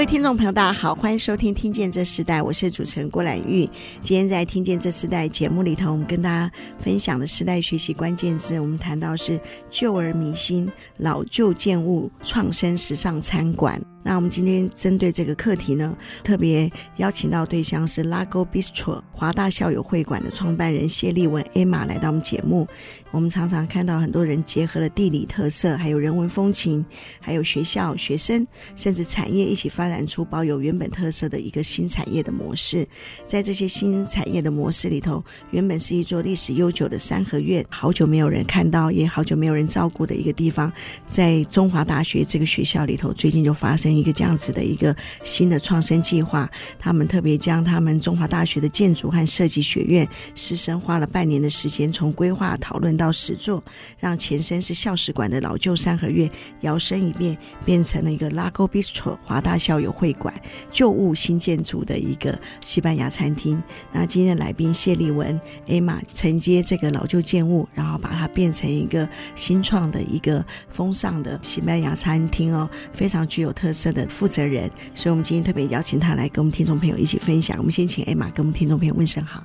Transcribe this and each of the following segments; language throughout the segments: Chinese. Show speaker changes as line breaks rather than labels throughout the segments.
各位听众朋友，大家好，欢迎收听《听见这时代》，我是主持人郭兰玉。今天在《听见这时代》节目里头，我们跟大家分享的时代学习关键字，我们谈到是旧而弥新、老旧建物、创生时尚餐馆。那我们今天针对这个课题呢，特别邀请到对象是 Lago Bistro 华大校友会馆的创办人谢立文 Emma 来到我们节目。我们常常看到很多人结合了地理特色，还有人文风情，还有学校、学生，甚至产业一起发展出保有原本特色的一个新产业的模式。在这些新产业的模式里头，原本是一座历史悠久的三合院，好久没有人看到，也好久没有人照顾的一个地方，在中华大学这个学校里头，最近就发生。一个这样子的一个新的创生计划，他们特别将他们中华大学的建筑和设计学院师生花了半年的时间，从规划讨论到实作，让前身是校史馆的老旧三合院摇身一变，变成了一个 Lago Bistro 华大校友会馆旧物新建筑的一个西班牙餐厅。那今天来宾谢立文 Emma 承接这个老旧建物，然后把它变成一个新创的一个风尚的西班牙餐厅哦，非常具有特色。色的负责人，所以我们今天特别邀请他来跟我们听众朋友一起分享。我们先请艾玛跟我们听众朋友问声好。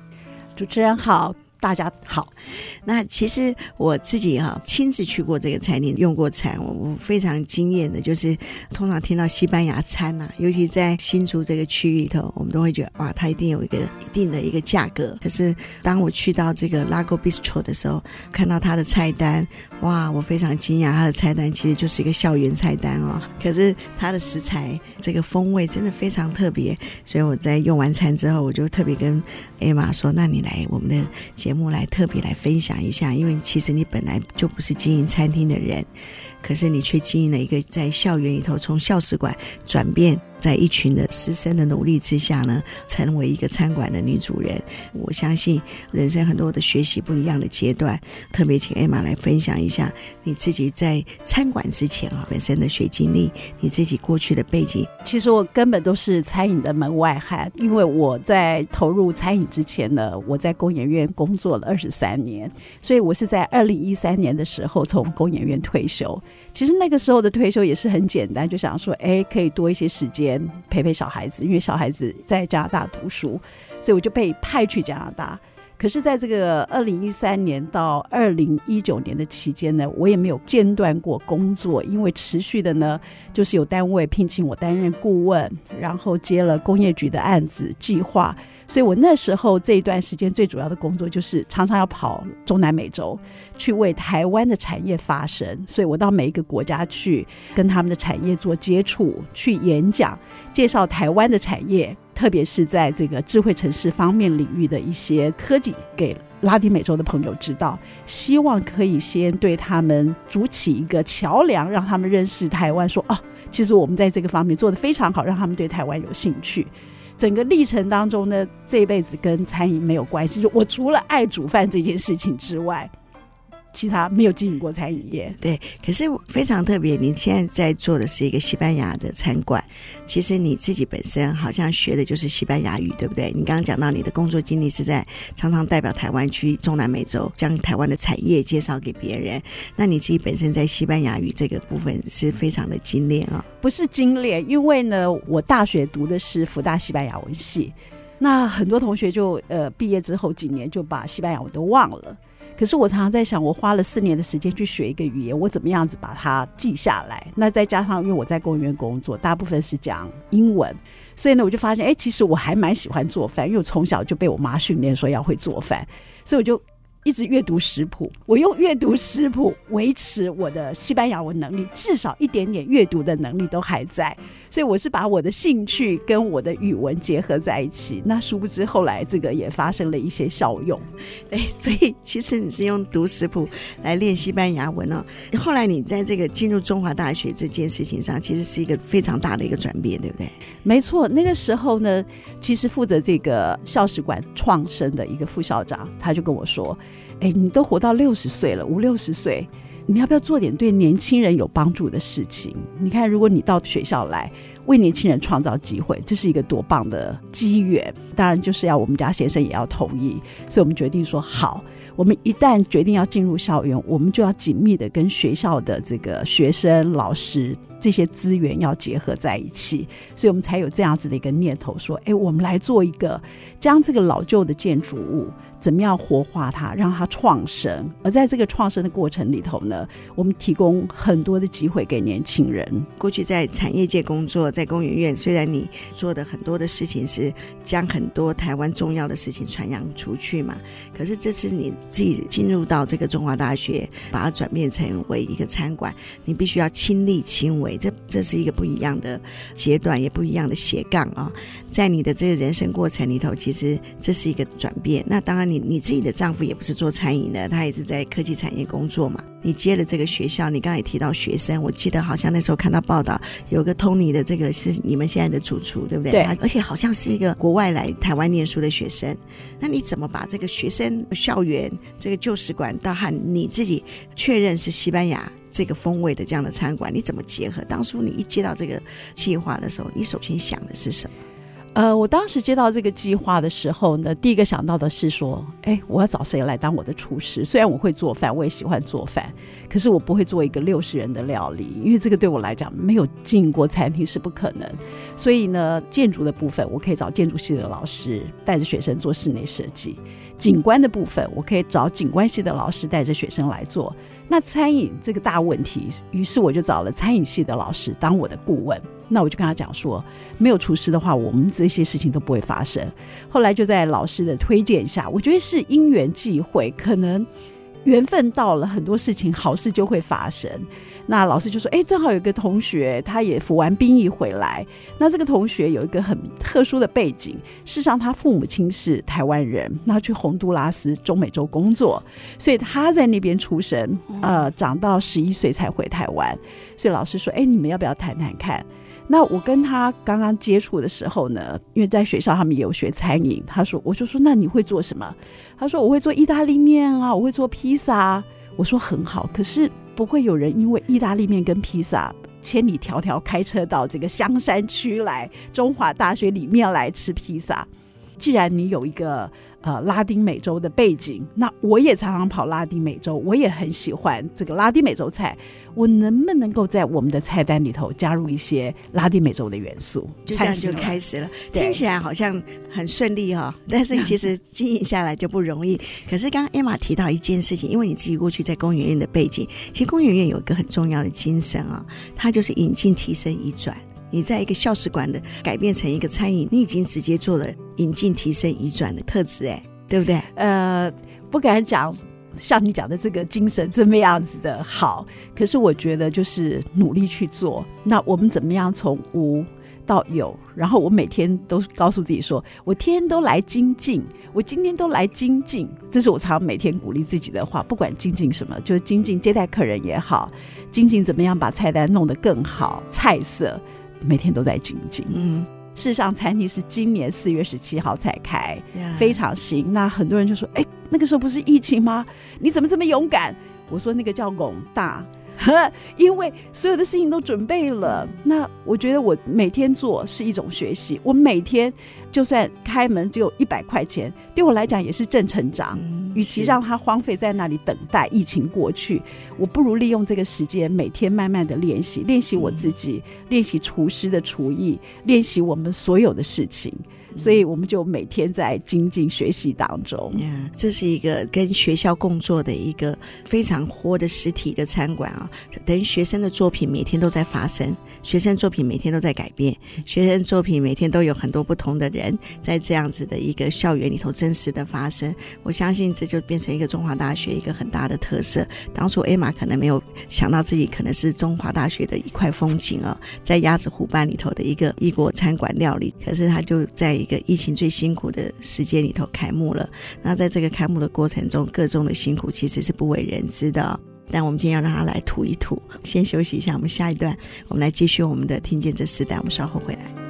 主持人好。大家好，
那其实我自己哈亲自去过这个餐厅用过餐，我我非常惊艳的，就是通常听到西班牙餐呐、啊，尤其在新竹这个区域里头，我们都会觉得哇，它一定有一个一定的一个价格。可是当我去到这个 Lago Bistro 的时候，看到它的菜单，哇，我非常惊讶，它的菜单其实就是一个校园菜单哦。可是它的食材这个风味真的非常特别，所以我在用完餐之后，我就特别跟艾玛说：“那你来我们的。”节目来特别来分享一下，因为其实你本来就不是经营餐厅的人，可是你却经营了一个在校园里头从校史馆转变。在一群的师生的努力之下呢，成为一个餐馆的女主人。我相信人生很多的学习不一样的阶段，特别请艾玛来分享一下你自己在餐馆之前啊本身的学经历，你自己过去的背景。
其实我根本都是餐饮的门外汉，因为我在投入餐饮之前呢，我在工研院工作了二十三年，所以我是在二零一三年的时候从工研院退休。其实那个时候的退休也是很简单，就想说，哎，可以多一些时间陪陪小孩子，因为小孩子在加拿大读书，所以我就被派去加拿大。可是，在这个二零一三年到二零一九年的期间呢，我也没有间断过工作，因为持续的呢，就是有单位聘请我担任顾问，然后接了工业局的案子计划。所以我那时候这一段时间最主要的工作就是常常要跑中南美洲，去为台湾的产业发声。所以我到每一个国家去跟他们的产业做接触，去演讲，介绍台湾的产业，特别是在这个智慧城市方面领域的一些科技，给拉丁美洲的朋友知道，希望可以先对他们筑起一个桥梁，让他们认识台湾，说哦，其实我们在这个方面做得非常好，让他们对台湾有兴趣。整个历程当中呢，这一辈子跟餐饮没有关系。就我除了爱煮饭这件事情之外。其他没有经营过餐饮业，
对。可是非常特别，你现在在做的是一个西班牙的餐馆。其实你自己本身好像学的就是西班牙语，对不对？你刚刚讲到你的工作经历是在常常代表台湾去中南美洲，将台湾的产业介绍给别人。那你自己本身在西班牙语这个部分是非常的精炼啊、哦？
不是精炼，因为呢，我大学读的是福大西班牙文系，那很多同学就呃毕业之后几年就把西班牙文都忘了。可是我常常在想，我花了四年的时间去学一个语言，我怎么样子把它记下来？那再加上因为我在公务员工作，大部分是讲英文，所以呢，我就发现，哎，其实我还蛮喜欢做饭，因为我从小就被我妈训练说要会做饭，所以我就。一直阅读食谱，我用阅读食谱维持我的西班牙文能力，至少一点点阅读的能力都还在。所以我是把我的兴趣跟我的语文结合在一起。那殊不知后来这个也发生了一些效用。
对，所以其实你是用读食谱来练西班牙文哦。后来你在这个进入中华大学这件事情上，其实是一个非常大的一个转变，对不对？
没错，那个时候呢，其实负责这个校史馆创生的一个副校长，他就跟我说。哎，你都活到六十岁了，五六十岁，你要不要做点对年轻人有帮助的事情？你看，如果你到学校来为年轻人创造机会，这是一个多棒的机缘。当然，就是要我们家先生也要同意，所以我们决定说好。我们一旦决定要进入校园，我们就要紧密的跟学校的这个学生、老师这些资源要结合在一起，所以我们才有这样子的一个念头，说：哎，我们来做一个将这个老旧的建筑物。怎么样活化它，让它创生？而在这个创生的过程里头呢，我们提供很多的机会给年轻人。
过去在产业界工作，在工研院，虽然你做的很多的事情是将很多台湾重要的事情传扬出去嘛，可是这次你自己进入到这个中华大学，把它转变成为一个餐馆，你必须要亲力亲为，这这是一个不一样的阶段，也不一样的斜杠啊、在你的这个人生过程里头，其实这是一个转变。那当然。你你自己的丈夫也不是做餐饮的，他也是在科技产业工作嘛。你接了这个学校，你刚才也提到学生，我记得好像那时候看到报道，有个 Tony 的这个是你们现在的主厨，对不对？
对。
而且好像是一个国外来台湾念书的学生。那你怎么把这个学生校园这个旧使馆，到和你自己确认是西班牙这个风味的这样的餐馆，你怎么结合？当初你一接到这个计划的时候，你首先想的是什么？
呃，我当时接到这个计划的时候呢，第一个想到的是说，哎，我要找谁来当我的厨师？虽然我会做饭，我也喜欢做饭，可是我不会做一个六十人的料理，因为这个对我来讲没有进过餐厅是不可能。所以呢，建筑的部分我可以找建筑系的老师带着学生做室内设计；景观的部分我可以找景观系的老师带着学生来做。那餐饮这个大问题，于是我就找了餐饮系的老师当我的顾问。那我就跟他讲说，没有厨师的话，我们这些事情都不会发生。后来就在老师的推荐下，我觉得是因缘际会，可能缘分到了，很多事情好事就会发生。那老师就说：“哎，正好有个同学，他也服完兵役回来。那这个同学有一个很特殊的背景，事实上他父母亲是台湾人，那去洪都拉斯中美洲工作，所以他在那边出生，呃，长到十一岁才回台湾。所以老师说：‘哎，你们要不要谈谈看？’那我跟他刚刚接触的时候呢，因为在学校他们也有学餐饮，他说，我就说，那你会做什么？他说我会做意大利面啊，我会做披萨。我说很好，可是不会有人因为意大利面跟披萨千里迢迢开车到这个香山区来中华大学里面来吃披萨。既然你有一个。呃，拉丁美洲的背景，那我也常常跑拉丁美洲，我也很喜欢这个拉丁美洲菜。我能不能够在我们的菜单里头加入一些拉丁美洲的元素？
就这样就开始了，听起来好像很顺利哈、哦，但是其实经营下来就不容易。可是刚刚 Emma 提到一件事情，因为你自己过去在公园院的背景，其实公园院有一个很重要的精神啊、哦，它就是引进、提升、移转。你在一个校史馆的改变成一个餐饮，你已经直接做了引进、提升、移转的特质，哎，对不对？
呃，不敢讲像你讲的这个精神这么样子的好，可是我觉得就是努力去做。那我们怎么样从无到有？然后我每天都告诉自己说，我天天都来精进，我今天都来精进，这是我常常每天鼓励自己的话。不管精进什么，就是精进接待客人也好，精进怎么样把菜单弄得更好，菜色。每天都在精进。嗯，事实上，餐厅是今年四月十七号才开.非常新。那很多人就说：“哎，那个时候不是疫情吗？你怎么这么勇敢？”我说：“那个叫拱大。”呵，因为所有的事情都准备了，那我觉得我每天做是一种学习。我每天就算开门只有一百块钱，对我来讲也是正成长。与其让它荒废在那里等待疫情过去，我不如利用这个时间，每天慢慢的练习，练习我自己，练习厨师的厨艺，练习我们所有的事情。所以我们就每天在精进学习当中。
这是一个跟学校共作的一个非常活的实体的餐馆啊，等于学生的作品每天都在发生，学生作品每天都在改变，学生作品每天都有很多不同的人在这样子的一个校园里头真实的发生。我相信这就变成一个中华大学一个很大的特色。当初艾玛可能没有想到自己可能是中华大学的一块风景啊，在鸭子湖畔里头的一个异国餐馆料理，可是他就在。一个疫情最辛苦的时间里头开幕了，那在这个开幕的过程中，各种的辛苦其实是不为人知的。但我们今天要让他来吐一吐，先休息一下，我们下一段我们来继续我们的听见这四代，我们稍后回来。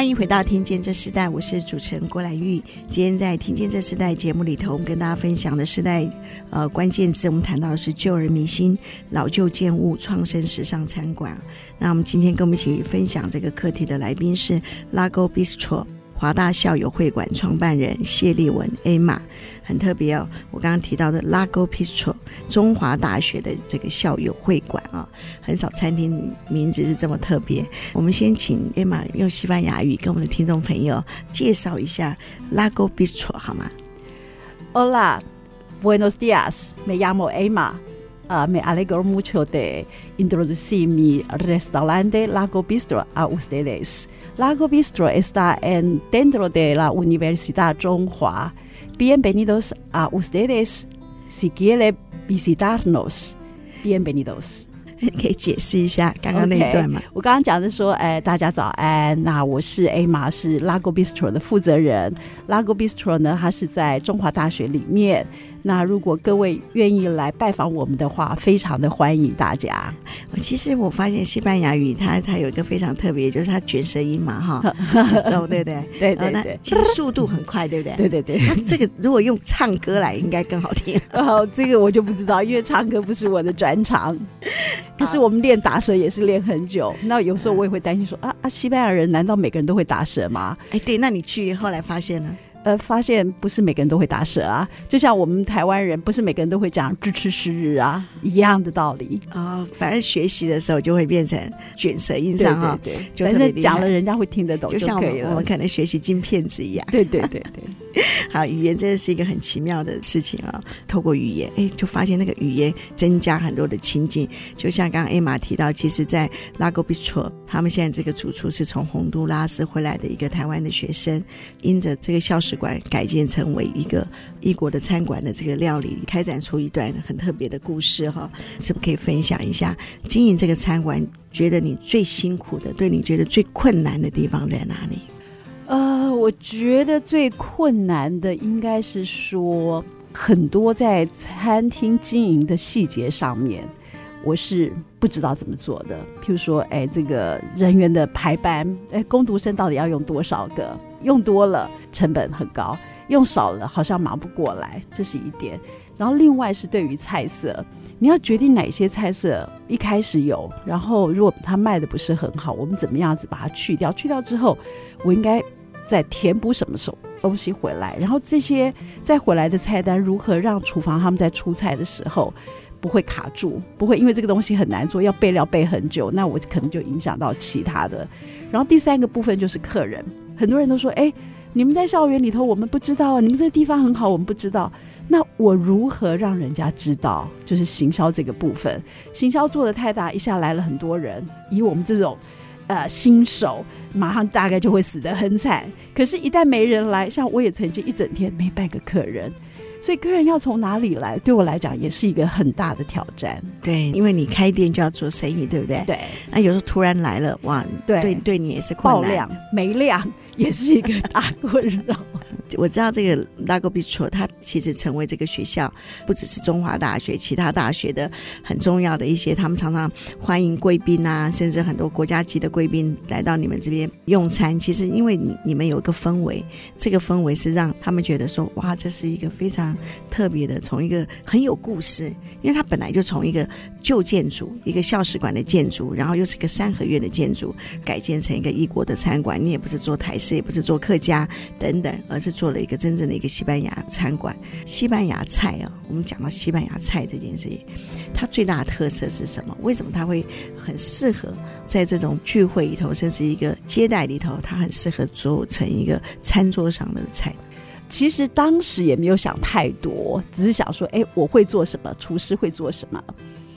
欢迎回到《听见这时代》，我是主持人郭兰玉。今天在《听见这时代》节目里头，我们跟大家分享的时代呃关键词，我们谈到的是旧而弥新、老旧建物、创生时尚餐馆。那我们今天跟我们一起分享这个课题的来宾是 Lago Bistro。华大校友会馆创办人谢丽文 Emma 很特别哦，我刚刚提到的 Lago Bistro 中华大学的这个校友会馆啊，很少餐厅名字是这么特别。我们先请 Emma 用西班牙语跟我们的听众朋友介绍一下 Lago Bistro 好吗
？Hola，Buenos días，me llamo Emma，啊，me alegro mucho de introducir mi restaurante Lago Bistro a ustedes。Lago Bistro está en dentro de la Universidad 中华。Bienvenidos a ustedes. Si quiere visitarnos, bienvenidos.
可以解释一下刚刚那一段吗？Okay,
我刚刚讲的说，哎，大家早安。那我是 Emma，是 Lago Bistro 的负责人。Lago Bistro 呢，它是在中华大学里面。 那如果各位愿意来拜访我们的话，非常的欢迎大家。
其实我发现西班牙语它它有一个非常特别，就是它卷舌音嘛，哈，走对不对？
对对对，
其实速度很快，对不对？
对对对。
那这个如果用唱歌来，应该更好听。
哦，这个我就不知道，因为唱歌不是我的专长。可是我们练打舌也是练很久。那有时候我也会担心说啊啊，西班牙人难道每个人都会打舌吗？
哎，对，那你去后来发现呢？
呃，发现不是每个人都会打舌啊，就像我们台湾人不是每个人都会讲“支持时日”啊，一样的道理
啊、哦。反正学习的时候就会变成卷舌音上啊，
对，对，对，反正讲了人家会听得懂就，
就像我们，可能学习金片子一样。
对对对对。
好，语言真的是一个很奇妙的事情啊！透过语言，哎，就发现那个语言增加很多的亲近。就像刚刚艾玛提到，其实，在 Lago Bistro，他们现在这个主厨是从洪都拉斯回来的一个台湾的学生，因着这个校史馆改建成为一个异国的餐馆的这个料理，开展出一段很特别的故事哈！是不是可以分享一下经营这个餐馆？觉得你最辛苦的，对你觉得最困难的地方在哪里？
呃，我觉得最困难的应该是说，很多在餐厅经营的细节上面，我是不知道怎么做的。譬如说，哎，这个人员的排班，哎，工读生到底要用多少个？用多了成本很高，用少了好像忙不过来，这是一点。然后另外是对于菜色，你要决定哪些菜色一开始有，然后如果它卖的不是很好，我们怎么样子把它去掉？去掉之后，我应该。再填补什么时候东西回来，然后这些再回来的菜单如何让厨房他们在出菜的时候不会卡住，不会因为这个东西很难做，要备料备很久，那我可能就影响到其他的。然后第三个部分就是客人，很多人都说：“哎，你们在校园里头，我们不知道啊，你们这个地方很好，我们不知道。”那我如何让人家知道？就是行销这个部分，行销做的太大，一下来了很多人，以我们这种。呃，新手马上大概就会死得很惨。可是，一旦没人来，像我也曾经一整天没半个客人。所以客人要从哪里来，对我来讲也是一个很大的挑战。
对，因为你开店就要做生意，对不对？
对。
那有时候突然来了，哇，对对，对你也是。爆
量没量也是一个大困扰。
我知道这个 Lago Bistro，它其实成为这个学校不只是中华大学，其他大学的很重要的一些，他们常常欢迎贵宾啊，甚至很多国家级的贵宾来到你们这边用餐。其实因为你你们有一个氛围，这个氛围是让他们觉得说，哇，这是一个非常。特别的，从一个很有故事，因为它本来就从一个旧建筑，一个校史馆的建筑，然后又是一个三合院的建筑，改建成一个异国的餐馆。你也不是做台式，这也不是做客家等等，而是做了一个真正的一个西班牙餐馆。西班牙菜啊，我们讲到西班牙菜这件事情，它最大的特色是什么？为什么它会很适合在这种聚会里头，甚至一个接待里头，它很适合做成一个餐桌上的菜？
其实当时也没有想太多，只是想说，哎，我会做什么？厨师会做什么？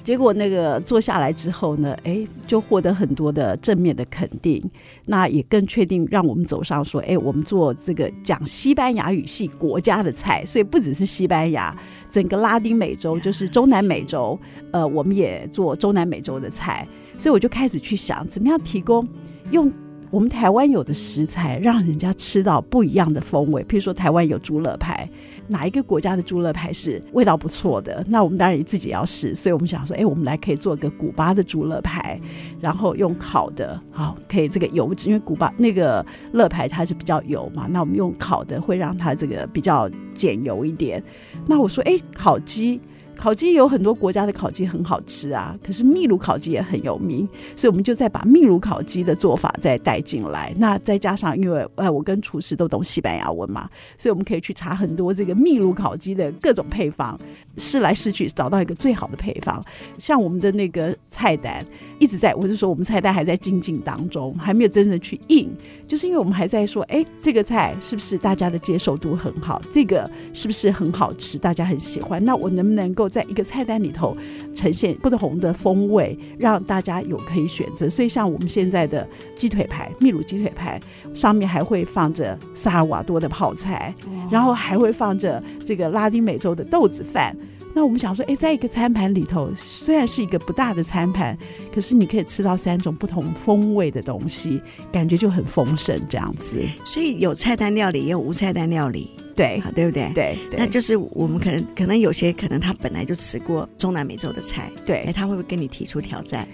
结果那个做下来之后呢，哎，就获得很多的正面的肯定。那也更确定让我们走上说，哎，我们做这个讲西班牙语系国家的菜，所以不只是西班牙，整个拉丁美洲就是中南美洲，呃，我们也做中南美洲的菜。所以我就开始去想，怎么样提供用。我们台湾有的食材，让人家吃到不一样的风味。譬如说，台湾有猪肋排，哪一个国家的猪肋排是味道不错的？那我们当然也自己要试，所以我们想说，哎，我们来可以做个古巴的猪肋排，然后用烤的，好，可以这个油脂，因为古巴那个肋排它是比较油嘛，那我们用烤的会让它这个比较减油一点。那我说，哎，烤鸡。烤鸡有很多国家的烤鸡很好吃啊，可是秘鲁烤鸡也很有名，所以我们就再把秘鲁烤鸡的做法再带进来。那再加上，因为呃，我跟厨师都懂西班牙文嘛，所以我们可以去查很多这个秘鲁烤鸡的各种配方，试来试去找到一个最好的配方。像我们的那个菜单一直在，我是说我们菜单还在精进当中，还没有真正去印，就是因为我们还在说，哎，这个菜是不是大家的接受度很好？这个是不是很好吃？大家很喜欢？那我能不能够在一个菜单里头呈现不同的风味，让大家有可以选择。所以像我们现在的鸡腿排，秘鲁鸡腿排上面还会放着萨尔瓦多的泡菜，然后还会放着这个拉丁美洲的豆子饭。那我们想说，哎，在一个餐盘里头，虽然是一个不大的餐盘，可是你可以吃到三种不同风味的东西，感觉就很丰盛这样子。
所以有菜单料理，也有无菜单料理。
对，
对不对？
对，对，
那就是我们可能可能有些可能他本来就吃过中南美洲的菜，
对，
他会不会跟你提出挑战？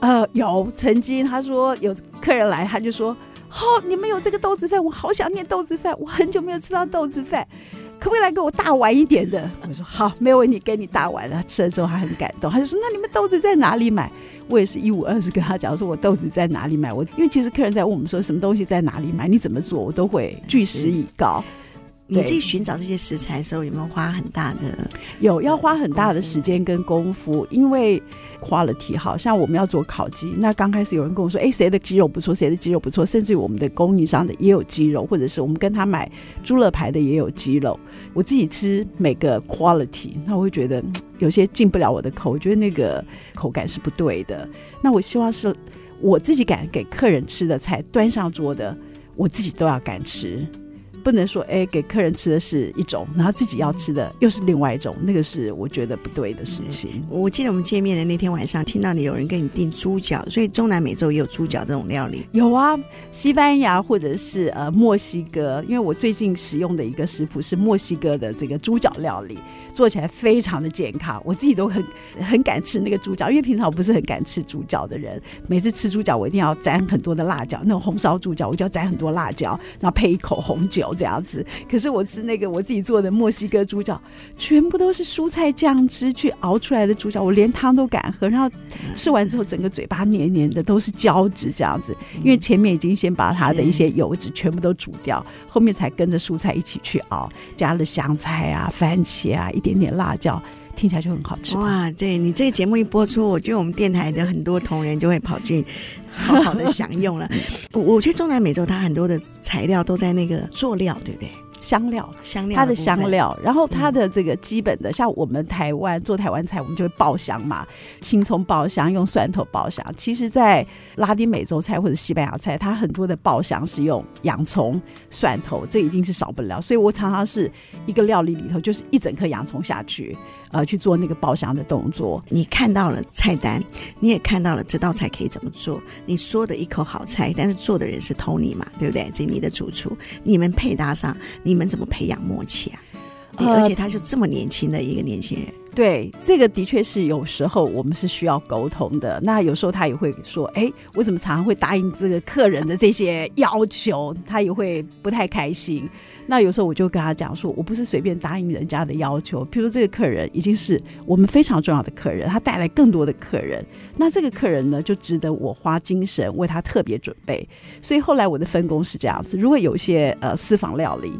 呃，有，曾经他说有客人来，他就说：“哦，你们有这个豆子饭，我好想念豆子饭，我很久没有吃到豆子饭，可不可以来给我大碗一点的？” 我说：“好，没有问题，给你大碗的。”吃了之后还很感动，他就说：“那你们豆子在哪里买？”我也是一五二十跟他讲说：“我豆子在哪里买？”我因为其实客人在问我们说什么东西在哪里买，你怎么做，我都会据实以告。
你自己寻找这些食材的时候，有没有花很大的？
有，要花很大的时间跟功夫，因为 quality 好像我们要做烤鸡，那刚开始有人跟我说，哎，谁的鸡肉不错，谁的鸡肉不错，甚至于我们的供应商的也有鸡肉，或者是我们跟他买猪肋排的也有鸡肉。我自己吃每个 quality，那我会觉得有些进不了我的口，我觉得那个口感是不对的。那我希望是我自己敢给客人吃的菜端上桌的，我自己都要敢吃。不能说哎，给客人吃的是一种，然后自己要吃的又是另外一种，那个是我觉得不对的事情。
我记得我们见面的那天晚上，听到你有人跟你订猪脚，所以中南美洲也有猪脚这种料理。
有啊，西班牙或者是呃墨西哥，因为我最近使用的一个食谱是墨西哥的这个猪脚料理。做起来非常的健康，我自己都很很敢吃那个猪脚，因为平常我不是很敢吃猪脚的人。每次吃猪脚，我一定要沾很多的辣椒，那种红烧猪脚我就要沾很多辣椒，然后配一口红酒这样子。可是我吃那个我自己做的墨西哥猪脚，全部都是蔬菜酱汁去熬出来的猪脚，我连汤都敢喝。然后吃完之后，整个嘴巴黏黏的，都是胶质这样子。因为前面已经先把它的一些油脂全部都煮掉，后面才跟着蔬菜一起去熬，加了香菜啊、番茄啊一。点点辣椒，听起来就很好吃。
哇，对你这个节目一播出，我觉得我们电台的很多同仁就会跑去 好好的享用了。我我觉得中南美洲它很多的材料都在那个做料，对不对？
香料，
香料，
它的香料，然后它的这个基本的，嗯、像我们台湾做台湾菜，我们就会爆香嘛，青葱爆香，用蒜头爆香。其实，在拉丁美洲菜或者西班牙菜，它很多的爆香是用洋葱、蒜头，这一定是少不了。所以我常常是一个料理里头，就是一整颗洋葱下去。呃，去做那个爆香的动作。
你看到了菜单，你也看到了这道菜可以怎么做。你说的一口好菜，但是做的人是 Tony 嘛，对不对？这你的主厨，你们配搭上，你们怎么培养默契啊？而且他就这么年轻的一个年轻人。呃
对，这个的确是有时候我们是需要沟通的。那有时候他也会说：“哎，我怎么常常会答应这个客人的这些要求？”他也会不太开心。那有时候我就跟他讲说：“我不是随便答应人家的要求。譬如说这个客人已经是我们非常重要的客人，他带来更多的客人，那这个客人呢就值得我花精神为他特别准备。所以后来我的分工是这样子：如果有一些呃私房料理。”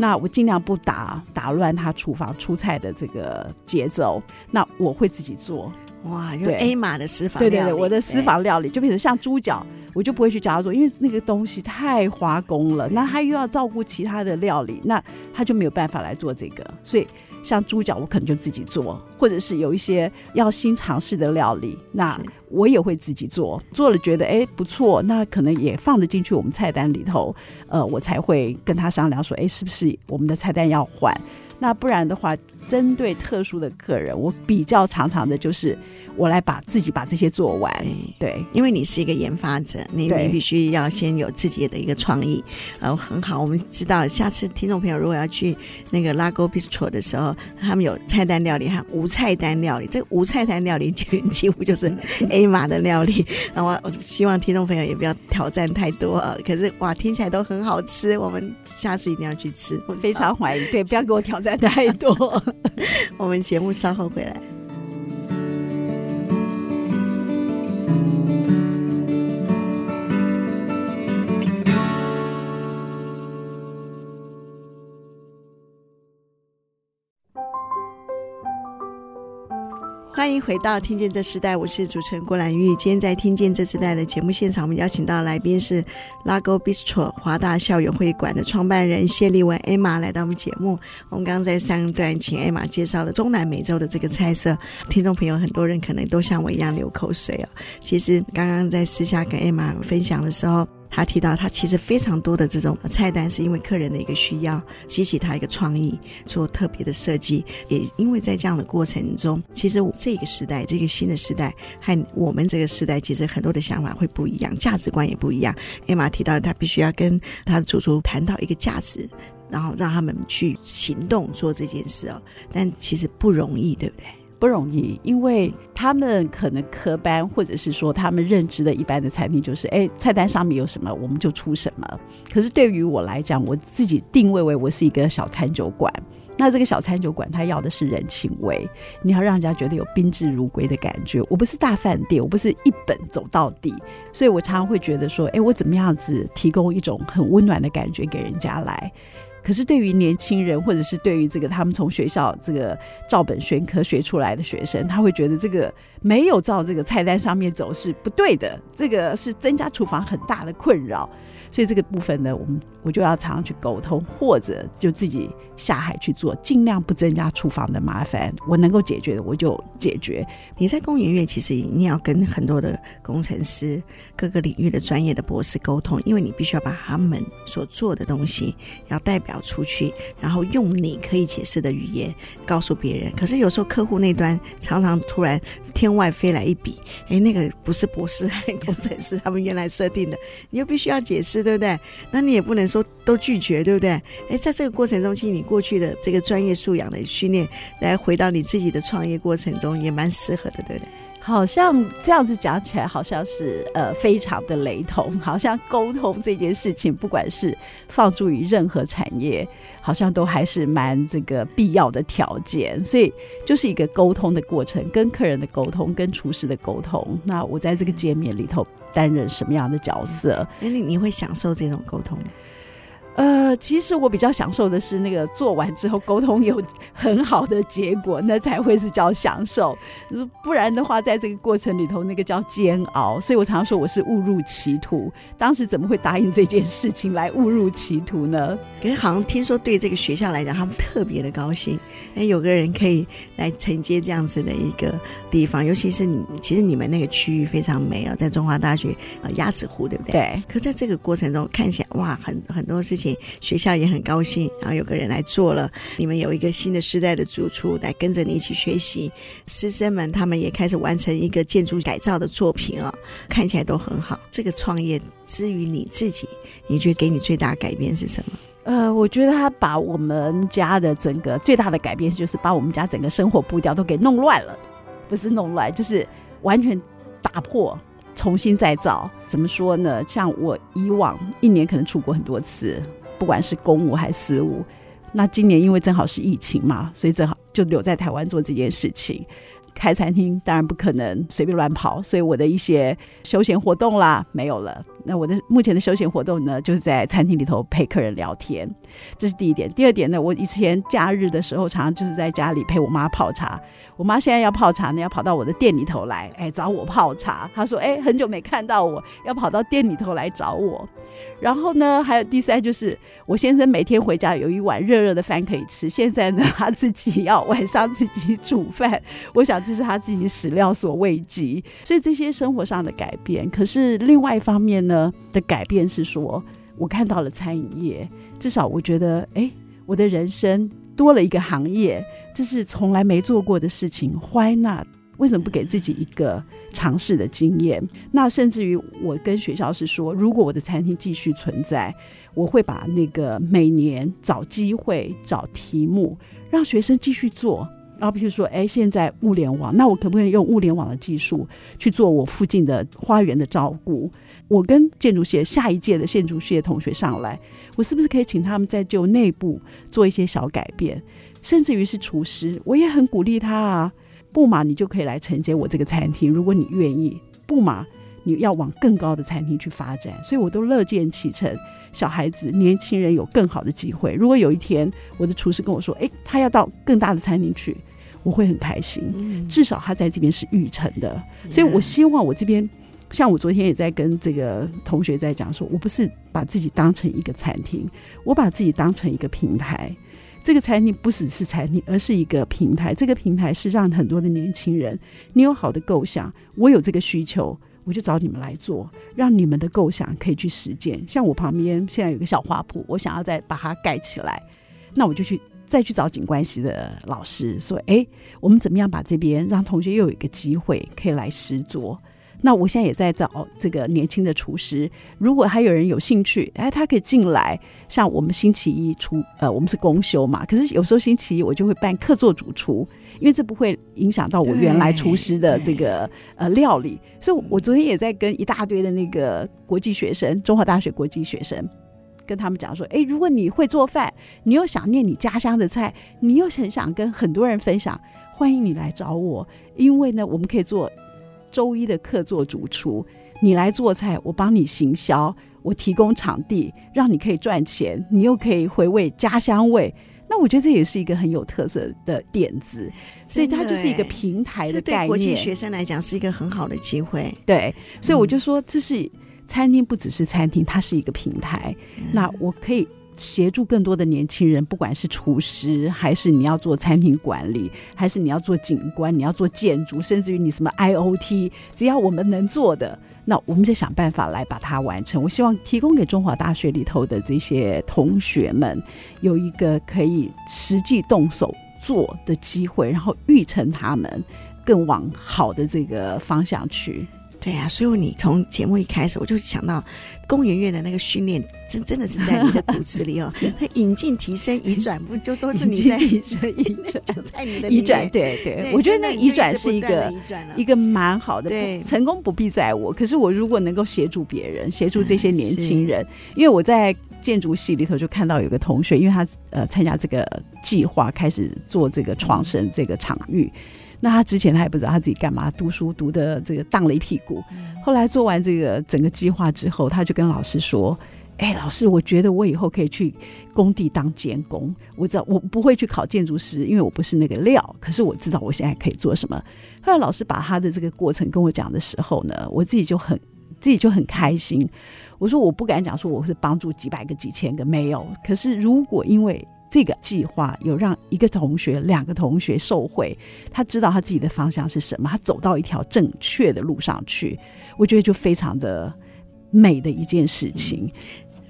那我尽量不打打乱他厨房出菜的这个节奏。那我会自己做。
哇，就 A 码的私房
对对对，我的私房料理就变成像猪脚，我就不会去教他做，因为那个东西太花工了。那他又要照顾其他的料理，那他就没有办法来做这个，所以。像猪脚，我可能就自己做，或者是有一些要新尝试的料理，那我也会自己做。做了觉得哎不错，那可能也放得进去我们菜单里头，呃，我才会跟他商量说，哎，是不是我们的菜单要换？那不然的话，针对特殊的客人，我比较常常的就是。我来把自己把这些做完，对，
因为你是一个研发者，你你必须要先有自己的一个创意，然后很好。我们知道，下次听众朋友如果要去那个 Lago Bistro 的时候，他们有菜单料理和无菜单料理。这个无菜单料理几乎就是 A 码的料理。然后我希望听众朋友也不要挑战太多，可是哇，听起来都很好吃。我们下次一定要去吃，
我非常怀疑，对，不要给我挑战太多。
我们节目稍后回来。欢迎回到《听见这时代》，我是主持人郭兰玉。今天在《听见这时代》的节目现场，我们邀请到来宾是 Lago Bistro 华大校园会馆的创办人谢丽文 Emma 来到我们节目。我们刚刚在上段请 Emma 介绍了中南美洲的这个菜色，听众朋友很多人可能都像我一样流口水哦。其实刚刚在私下跟 Emma 分享的时候。他提到，他其实非常多的这种菜单是因为客人的一个需要，激起他一个创意，做特别的设计。也因为在这样的过程中，其实这个时代，这个新的时代和我们这个时代，其实很多的想法会不一样，价值观也不一样。艾玛提到，他必须要跟他的主厨谈到一个价值，然后让他们去行动做这件事哦。但其实不容易，对不对？
不容易，因为他们可能科班，或者是说他们认知的一般的餐厅就是，哎，菜单上面有什么我们就出什么。可是对于我来讲，我自己定位为我是一个小餐酒馆，那这个小餐酒馆它要的是人情味，你要让人家觉得有宾至如归的感觉。我不是大饭店，我不是一本走到底，所以我常常会觉得说，哎，我怎么样子提供一种很温暖的感觉给人家来。可是对于年轻人，或者是对于这个他们从学校这个照本宣科学出来的学生，他会觉得这个没有照这个菜单上面走是不对的，这个是增加厨房很大的困扰。所以这个部分呢，我们我就要常常去沟通，或者就自己下海去做，尽量不增加厨房的麻烦。我能够解决的，我就解决。
你在工研院，其实你要跟很多的工程师、各个领域的专业的博士沟通，因为你必须要把他们所做的东西要代表出去，然后用你可以解释的语言告诉别人。可是有时候客户那端常常突然天外飞来一笔，哎，那个不是博士工程师他们原来设定的，你又必须要解释。对不对？那你也不能说都拒绝，对不对？哎，在这个过程中，其实你过去的这个专业素养的训练，来回到你自己的创业过程中，也蛮适合的，对不对？
好像这样子讲起来，好像是呃非常的雷同。好像沟通这件事情，不管是放诸于任何产业，好像都还是蛮这个必要的条件。所以就是一个沟通的过程，跟客人的沟通，跟厨师的沟通。那我在这个界面里头担任什么样的角色？
你你会享受这种沟通吗？
呃，其实我比较享受的是那个做完之后沟通有很好的结果，那才会是叫享受。不然的话，在这个过程里头，那个叫煎熬。所以我常常说我是误入歧途。当时怎么会答应这件事情来误入歧途呢？
可是好像听说对这个学校来讲，他们特别的高兴。哎，有个人可以来承接这样子的一个地方，尤其是你，其实你们那个区域非常美哦，在中华大学呃鸭子湖，对不对？
对。
可在这个过程中，看起来哇，很很多事情。学校也很高兴，然后有个人来做了。你们有一个新的时代的主厨来跟着你一起学习，师生们他们也开始完成一个建筑改造的作品啊，看起来都很好。这个创业之于你自己，你觉得给你最大的改变是什么？
呃，我觉得他把我们家的整个最大的改变，就是把我们家整个生活步调都给弄乱了，不是弄乱，就是完全打破。重新再造，怎么说呢？像我以往一年可能出国很多次，不管是公务还是私务。那今年因为正好是疫情嘛，所以正好就留在台湾做这件事情。开餐厅当然不可能随便乱跑，所以我的一些休闲活动啦没有了。那我的目前的休闲活动呢，就是在餐厅里头陪客人聊天，这是第一点。第二点呢，我以前假日的时候，常常就是在家里陪我妈泡茶。我妈现在要泡茶呢，要跑到我的店里头来，哎，找我泡茶。她说，哎，很久没看到我，要跑到店里头来找我。然后呢，还有第三就是，我先生每天回家有一碗热热的饭可以吃。现在呢，他自己要晚上自己煮饭，我想这是他自己始料所未及。所以这些生活上的改变，可是另外一方面呢的改变是说，我看到了餐饮业，至少我觉得，哎，我的人生多了一个行业，这是从来没做过的事情，Why not？为什么不给自己一个尝试的经验？那甚至于我跟学校是说，如果我的餐厅继续存在，我会把那个每年找机会、找题目，让学生继续做。然后比如说，哎，现在物联网，那我可不可以用物联网的技术去做我附近的花园的照顾？我跟建筑系下一届的建筑系的同学上来，我是不是可以请他们在就内部做一些小改变？甚至于是厨师，我也很鼓励他啊。不嘛，你就可以来承接我这个餐厅。如果你愿意，不嘛，你要往更高的餐厅去发展。所以我都乐见其成。小孩子、年轻人有更好的机会。如果有一天我的厨师跟我说：“诶，他要到更大的餐厅去”，我会很开心。至少他在这边是育成的。所以我希望我这边，像我昨天也在跟这个同学在讲说，我不是把自己当成一个餐厅，我把自己当成一个平台。这个餐厅不只是餐厅，而是一个平台。这个平台是让很多的年轻人，你有好的构想，我有这个需求，我就找你们来做，让你们的构想可以去实践。像我旁边现在有个小花圃，我想要再把它盖起来，那我就去再去找景观系的老师说：“哎，我们怎么样把这边让同学又有一个机会可以来实做？”那我现在也在找这个年轻的厨师，如果还有人有兴趣，哎，他可以进来。像我们星期一厨，呃，我们是公休嘛，可是有时候星期一我就会办客座主厨，因为这不会影响到我原来厨师的这个呃料理。所以，我昨天也在跟一大堆的那个国际学生，中华大学国际学生，跟他们讲说，哎，如果你会做饭，你又想念你家乡的菜，你又很想跟很多人分享，欢迎你来找我，因为呢，我们可以做。周一的客座主厨，你来做菜，我帮你行销，我提供场地，让你可以赚钱，你又可以回味家乡味。那我觉得这也是一个很有特色的点子，所以它就是一个平台的概念。对国际
学生来讲是一个很好的机会。
对，所以我就说，这是餐厅，不只是餐厅，它是一个平台。嗯、那我可以。协助更多的年轻人，不管是厨师，还是你要做餐厅管理，还是你要做景观，你要做建筑，甚至于你什么 IOT，只要我们能做的，那我们就想办法来把它完成。我希望提供给中华大学里头的这些同学们，有一个可以实际动手做的机会，然后育成他们更往好的这个方向去。
对呀、啊，所以你从节目一开始，我就想到工研院的那个训练，真真的是在你的骨子里哦。那引进、提升、移转，不就都是你在
移转？
就在你的
移转，对对，对。我觉得那移转是一个一个蛮好的，
对，
成功不必在我。可是我如果能够协助别人，协助这些年轻人，因为我在建筑系里头就看到有个同学，因为他呃参加这个计划，开始做这个创生这个场域。那他之前他也不知道他自己干嘛，读书读的这个荡了一屁股。后来做完这个整个计划之后，他就跟老师说：“哎，老师，我觉得我以后可以去工地当监工。我知道我不会去考建筑师，因为我不是那个料。可是我知道我现在可以做什么。”后来老师把他的这个过程跟我讲的时候呢，我自己就很自己就很开心。我说我不敢讲说我是帮助几百个、几千个没有。可是如果因为这个计划有让一个同学、两个同学受惠，他知道他自己的方向是什么，他走到一条正确的路上去，我觉得就非常的美的一件事情。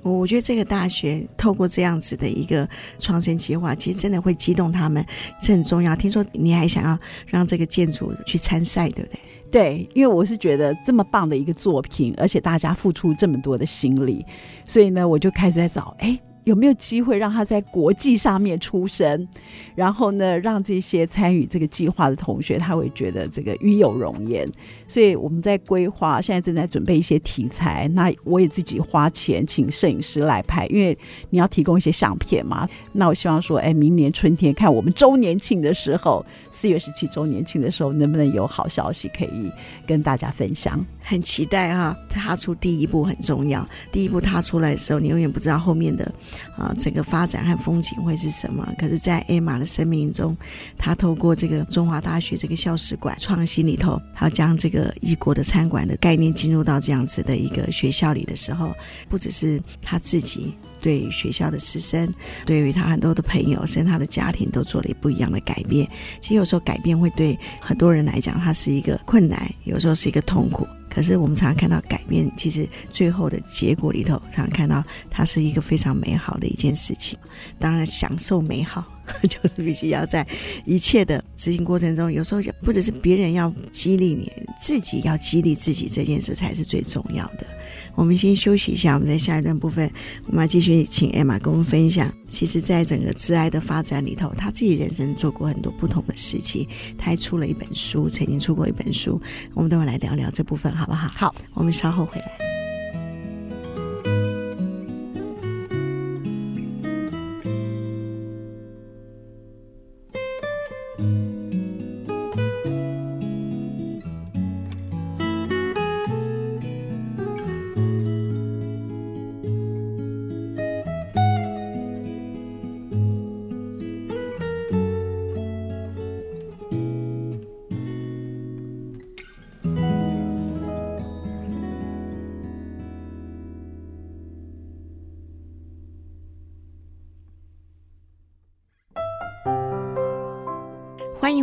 我觉得这个大学透过这样子的一个创新计划，其实真的会激动他们，这很重要。听说你还想要让这个建筑去参赛，对不对？
对，因为我是觉得这么棒的一个作品，而且大家付出这么多的心力，所以呢，我就开始在找，哎。有没有机会让他在国际上面出声？然后呢，让这些参与这个计划的同学，他会觉得这个与有荣焉。所以我们在规划，现在正在准备一些题材。那我也自己花钱请摄影师来拍，因为你要提供一些相片嘛。那我希望说，哎，明年春天看我们周年庆的时候，四月十七周年庆的时候，能不能有好消息可以跟大家分享？
很期待哈，踏出第一步很重要。第一步踏出来的时候，你永远不知道后面的啊整个发展和风景会是什么。可是，在艾玛的生命中，他透过这个中华大学这个校史馆创新里头，他将这个异国的餐馆的概念进入到这样子的一个学校里的时候，不只是他自己。对学校的师生，对于他很多的朋友，甚至他的家庭，都做了不一样的改变。其实有时候改变会对很多人来讲，它是一个困难，有时候是一个痛苦。可是我们常常看到改变，其实最后的结果里头，常常看到它是一个非常美好的一件事情。当然，享受美好。就是必须要在一切的执行过程中，有时候不只是别人要激励你，自己要激励自己，这件事才是最重要的。我们先休息一下，我们在下一段部分，我们要继续请 Emma 跟我们分享。其实，在整个挚爱的发展里头，他自己人生做过很多不同的事情，他还出了一本书，曾经出过一本书。我们等会来聊聊这部分，好不好？
好，
我们稍后回来。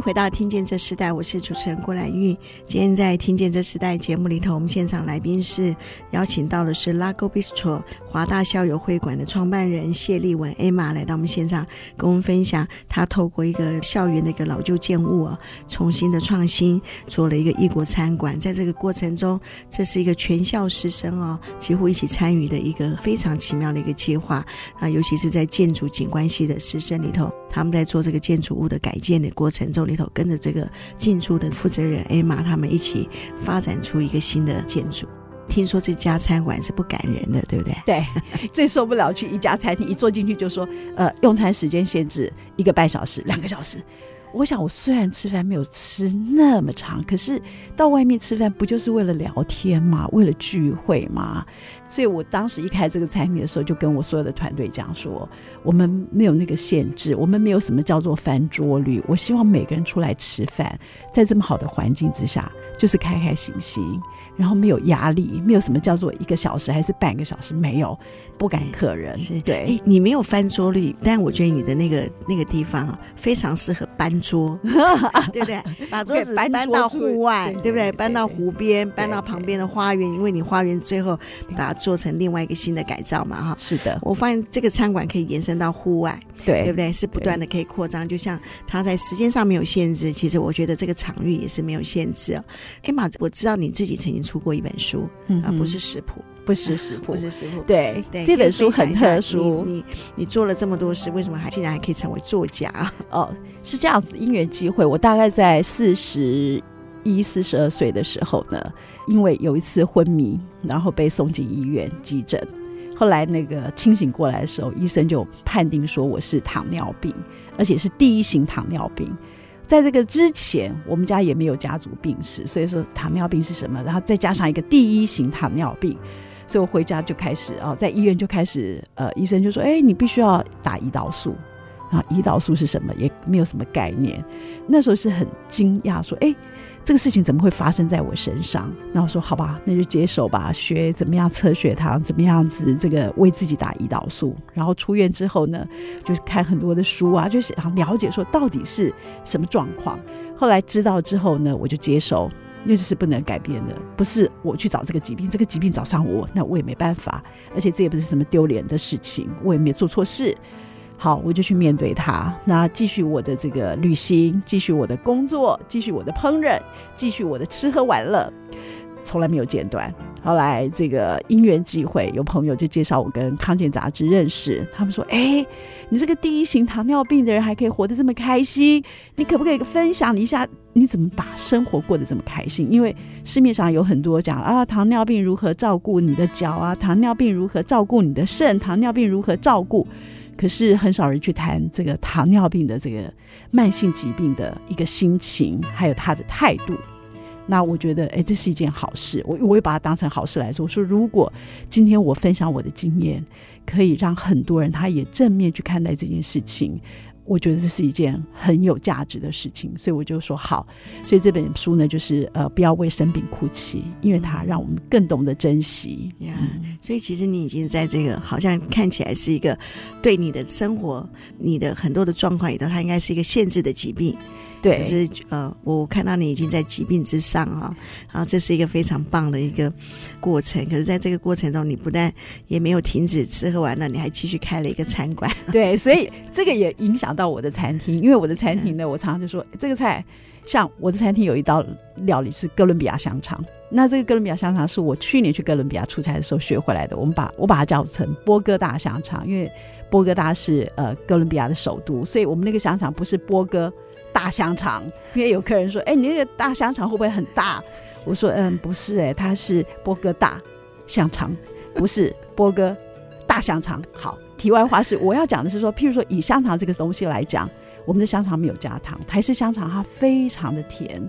回到《听见这时代》，我是主持人郭兰玉。今天在《听见这时代》节目里头，我们现场来宾是邀请到的是 Lago Bistro 华大校友会馆的创办人谢丽文 Emma 来到我们现场，跟我们分享她透过一个校园的一个老旧建物啊，重新的创新，做了一个异国餐馆。在这个过程中，这是一个全校师生哦，几乎一起参与的一个非常奇妙的一个计划啊，尤其是在建筑景观系的师生里头，他们在做这个建筑物的改建的过程中。里头跟着这个进驻的负责人 Emma，他们一起发展出一个新的建筑。听说这家餐馆是不赶人的，对不对？
对，最受不了去一家餐厅，一坐进去就说，呃，用餐时间限制一个半小时、两个小时。我想，我虽然吃饭没有吃那么长，可是到外面吃饭不就是为了聊天吗？为了聚会吗？所以我当时一开这个餐厅的时候，就跟我所有的团队讲说，我们没有那个限制，我们没有什么叫做翻桌率。我希望每个人出来吃饭，在这么好的环境之下，就是开开心心，然后没有压力，没有什么叫做一个小时还是半个小时，没有。不赶客人是对，
欸，你没有翻桌率，但我觉得你的那个那个地方啊，非常适合搬桌，对不对？把桌子 搬到户外，对不对？搬到湖边，搬到旁边的花园，因为你花园最后把它做成另外一个新的改造嘛，哈。是的，我发现这个餐馆可以延伸到户外，对，对不对？是不断的可以扩张，就像它在时间上没有限制，其实我觉得这个场域也是没有限制哦。哎妈，我知道你自己曾经出过一本书，嗯啊，不是食谱。
不是食谱，
不是食谱。
对，对这本书很特殊。
你你，你做了这么多事，为什么还竟然还可以成为作家？
哦，是这样子，因缘机会。我大概在四十一、四十二岁的时候呢，因为有一次昏迷，然后被送进医院急诊。后来那个清醒过来的时候，医生就判定说我是糖尿病，而且是第一型糖尿病。在这个之前，我们家也没有家族病史，所以说糖尿病是什么？然后再加上一个第一型糖尿病。所以我回家就开始啊，在医院就开始，呃，医生就说：“哎，你必须要打胰岛素。”啊，胰岛素是什么？也没有什么概念。那时候是很惊讶，说：“哎，这个事情怎么会发生在我身上？”然后说：“好吧，那就接受吧，学怎么样测血糖，怎么样子这个为自己打胰岛素。”然后出院之后呢，就是看很多的书啊，就是想了解说到底是什么状况。后来知道之后呢，我就接受。因为这是不能改变的，不是我去找这个疾病，这个疾病找上我，那我也没办法。而且这也不是什么丢脸的事情，我也没做错事。好，我就去面对它，那继续我的这个旅行，继续我的工作，继续我的烹饪，继续我的吃喝玩乐，从来没有间断。后来这个因缘际会，有朋友就介绍我跟康健杂志认识，他们说：“哎，你这个第一型糖尿病的人还可以活得这么开心，你可不可以分享一下你怎么把生活过得这么开心？因为市面上有很多讲啊，糖尿病如何照顾你的脚啊，糖尿病如何照顾你的肾，糖尿病如何照顾，可是很少人去谈这个糖尿病的这个慢性疾病的一个心情，还有他的态度。”那我觉得，哎，这是一件好事。我我也把它当成好事来做。我说，如果今天我分享我的经验，可以让很多人他也正面去看待这件事情，我觉得这是一件很有价值的事情。所以我就说好。所以这本书呢，就是呃，不要为生病哭泣，因为它让我们更懂得珍惜。
呀、嗯，所以其实你已经在这个好像看起来是一个对你的生活、你的很多的状况里头，它应该是一个限制的疾病。
对，
可是呃，我看到你已经在疾病之上啊，然后这是一个非常棒的一个过程。可是，在这个过程中，你不但也没有停止吃喝玩乐，你还继续开了一个餐馆。
对，所以这个也影响到我的餐厅，因为我的餐厅呢，我常常就说这个菜。像我的餐厅有一道料理是哥伦比亚香肠，那这个哥伦比亚香肠是我去年去哥伦比亚出差的时候学回来的。我们把我把它叫成波哥大香肠，因为波哥大是呃哥伦比亚的首都，所以我们那个香肠不是波哥大香肠。因为有客人说：“哎，你那个大香肠会不会很大？”我说：“嗯，不是，哎，它是波哥大香肠，不是波哥大香肠。”好，题外话是我要讲的是说，譬如说以香肠这个东西来讲。我们的香肠没有加糖，台式香肠它非常的甜。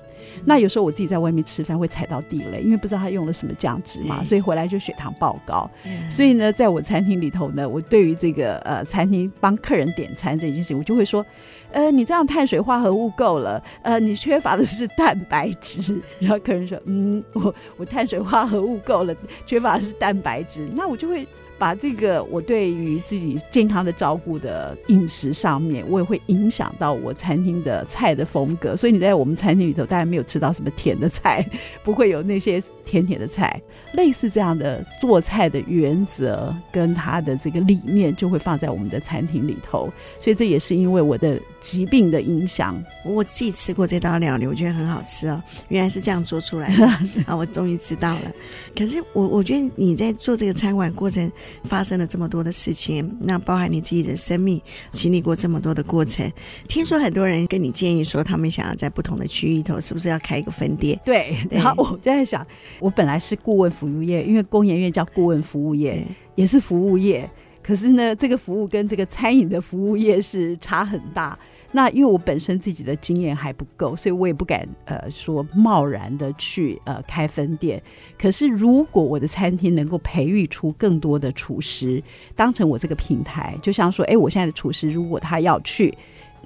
那有时候我自己在外面吃饭会踩到地雷，因为不知道它用了什么酱汁嘛，所以回来就血糖爆高。所以呢，在我餐厅里头呢，我对于这个呃餐厅帮客人点餐这件事情，我就会说，呃，你这样碳水化合物够了，呃，你缺乏的是蛋白质。然后客人说，嗯，我我碳水化合物够了，缺乏的是蛋白质。那我就会。把这个我对于自己健康的照顾的饮食上面，我也会影响到我餐厅的菜的风格。所以你在我们餐厅里头，大家没有吃到什么甜的菜，不会有那些甜甜的菜。类似这样的做菜的原则跟他的这个理念，就会放在我们的餐厅里头。所以这也是因为我的疾病的影响。
我自己吃过这道料理，我觉得很好吃哦。原来是这样做出来的 啊！我终于知道了。可是我我觉得你在做这个餐馆过程。发生了这么多的事情，那包含你自己的生命经历过这么多的过程。听说很多人跟你建议说，他们想要在不同的区域头，是不是要开一个分店？
对，然后我就在想，我本来是顾问服务业，因为工研院叫顾问服务业，也是服务业。可是呢，这个服务跟这个餐饮的服务业是差很大。那因为我本身自己的经验还不够，所以我也不敢呃说贸然的去呃开分店。可是如果我的餐厅能够培育出更多的厨师，当成我这个平台，就像说，哎，我现在的厨师如果他要去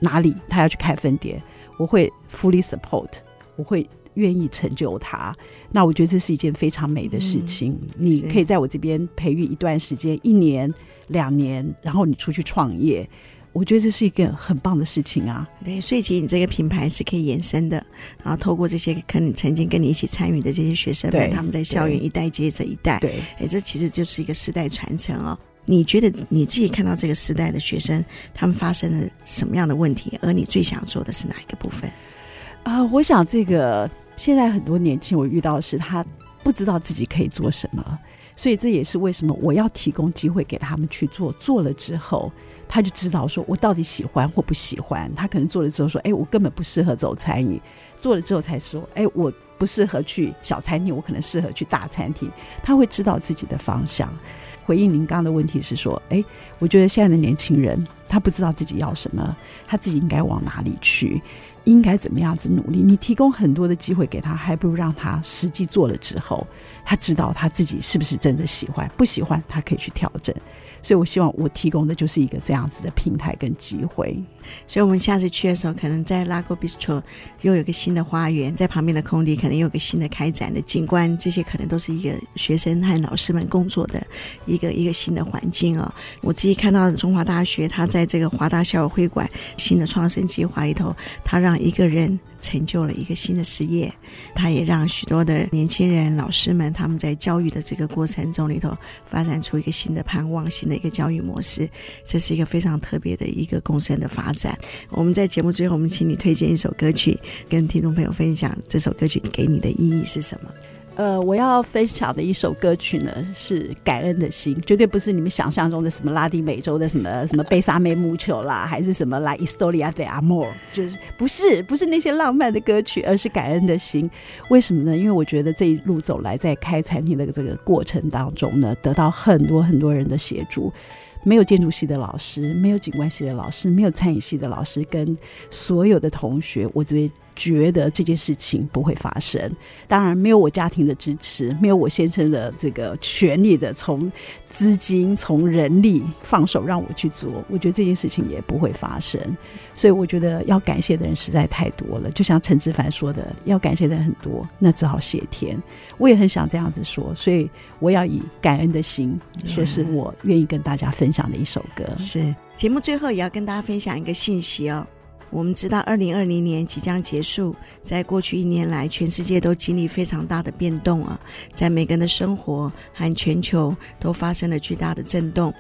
哪里，他要去开分店，我会 fully support，我会愿意成就他。那我觉得这是一件非常美的事情。嗯，你可以在我这边培育一段时间，一年、两年，然后你出去创业。我觉得这是一个很棒的事情啊！
对，所以其实你这个品牌是可以延伸的，然后透过这些可能曾经跟你一起参与的这些学生们，他们在校园一代接着一代，对，哎，这其实就是一个世代传承哦。你觉得你自己看到这个时代的学生，他们发生了什么样的问题？而你最想做的是哪一个部分？
啊、呃，我想这个现在很多年轻人我遇到的是他不知道自己可以做什么，所以这也是为什么我要提供机会给他们去做，做了之后。他就知道说，我到底喜欢或不喜欢。他可能做了之后说，哎，我根本不适合走餐饮。做了之后才说，哎，我不适合去小餐厅，我可能适合去大餐厅。他会知道自己的方向。回应您刚刚的问题是说，哎，我觉得现在的年轻人他不知道自己要什么，他自己应该往哪里去，应该怎么样子努力。你提供很多的机会给他，还不如让他实际做了之后，他知道他自己是不是真的喜欢，不喜欢他可以去调整。所以，我希望我提供的就是一个这样子的平台跟机会。
所以，我们下次去的时候，可能在 Lago Bistro 又有个新的花园，在旁边的空地可能有个新的开展的景观，这些可能都是一个学生和老师们工作的一个一个新的环境哦。我自己看到中华大学，他在这个华大校友会馆新的创生计划里头，他让一个人成就了一个新的事业，它也让许多的年轻人、老师们他们在教育的这个过程中里头，发展出一个新的盼望、新的一个教育模式。这是一个非常特别的一个共生的发展。我们在节目最后，我们请你推荐一首歌曲，跟听众朋友分享这首歌曲给你的意义是什么？
呃，我要分享的一首歌曲呢，是《感恩的心》，绝对不是你们想象中的什么拉丁美洲的什么 什么贝萨梅木球啦，还是什么 La Historia de Amor，就是不是不是那些浪漫的歌曲，而是感恩的心。为什么呢？因为我觉得这一路走来，在开餐厅的这个过程当中呢，得到很多很多人的协助。没有建筑系的老师，没有景观系的老师，没有餐饮系的老师，跟所有的同学，我这边。觉得这件事情不会发生，当然没有我家庭的支持，没有我先生的这个全力的从资金、从人力放手让我去做，我觉得这件事情也不会发生。所以我觉得要感谢的人实在太多了，就像陈志凡说的，要感谢的人很多，那只好谢天。我也很想这样子说，所以我要以感恩的心，说是我愿意跟大家分享的一首歌。
是节目最后也要跟大家分享一个信息哦。我们知道，二零二零年即将结束，在过去一年来，全世界都经历非常大的变动啊，在每个人的生活和全球都发生了巨大的震动。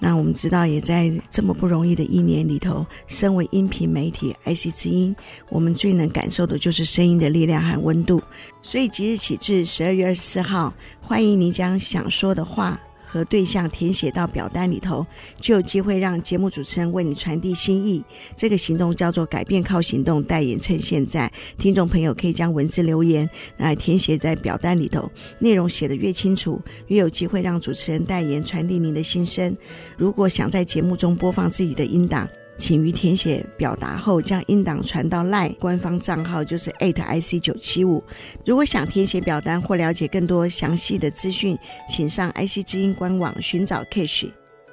那我们知道，也在这么不容易的一年里头，身为音频媒体 IC 之音，我们最能感受的就是声音的力量和温度。所以即日起至十二月二十四号，欢迎您将想说的话。和对象填写到表单里头，就有机会让节目主持人为你传递心意。这个行动叫做“改变靠行动”，代言趁现在。听众朋友可以将文字留言来填写在表单里头，内容写得越清楚，越有机会让主持人代言传递您的心声。如果想在节目中播放自己的音档，请于填写表达后，将音档传到 LINE 官方账号，就是 @IC 九七五。如果想填写表单或了解更多详细的资讯，请上 IC 之音官网寻找 Cash。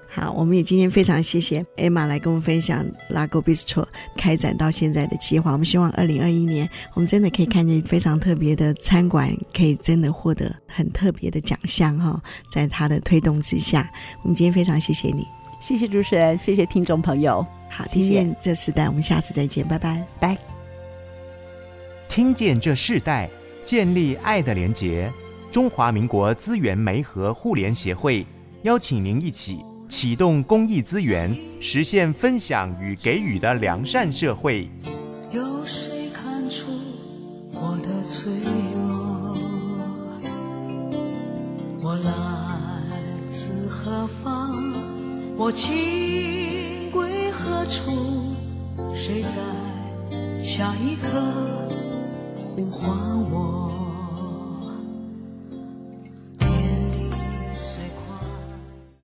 好，我们也今天非常谢谢 Emma 来跟我们分享 Lago Bistro 开展到现在的计划。我们希望二零二一年，我们真的可以看见非常特别的餐馆，可以真的获得很特别的奖项哈，在他的推动之下，我们今天非常谢谢你。
谢谢主持人，谢谢听众朋友。
好，听见这时代，我们下次再见，拜拜，
拜。
听见这世代，建立爱的连结。中华民国资源媒和互联协会邀请您一起启动公益资源，实现分享与给予的良善社会。
有谁看出我的脆弱？我来自何方？我情归何处？谁在下一刻呼唤我？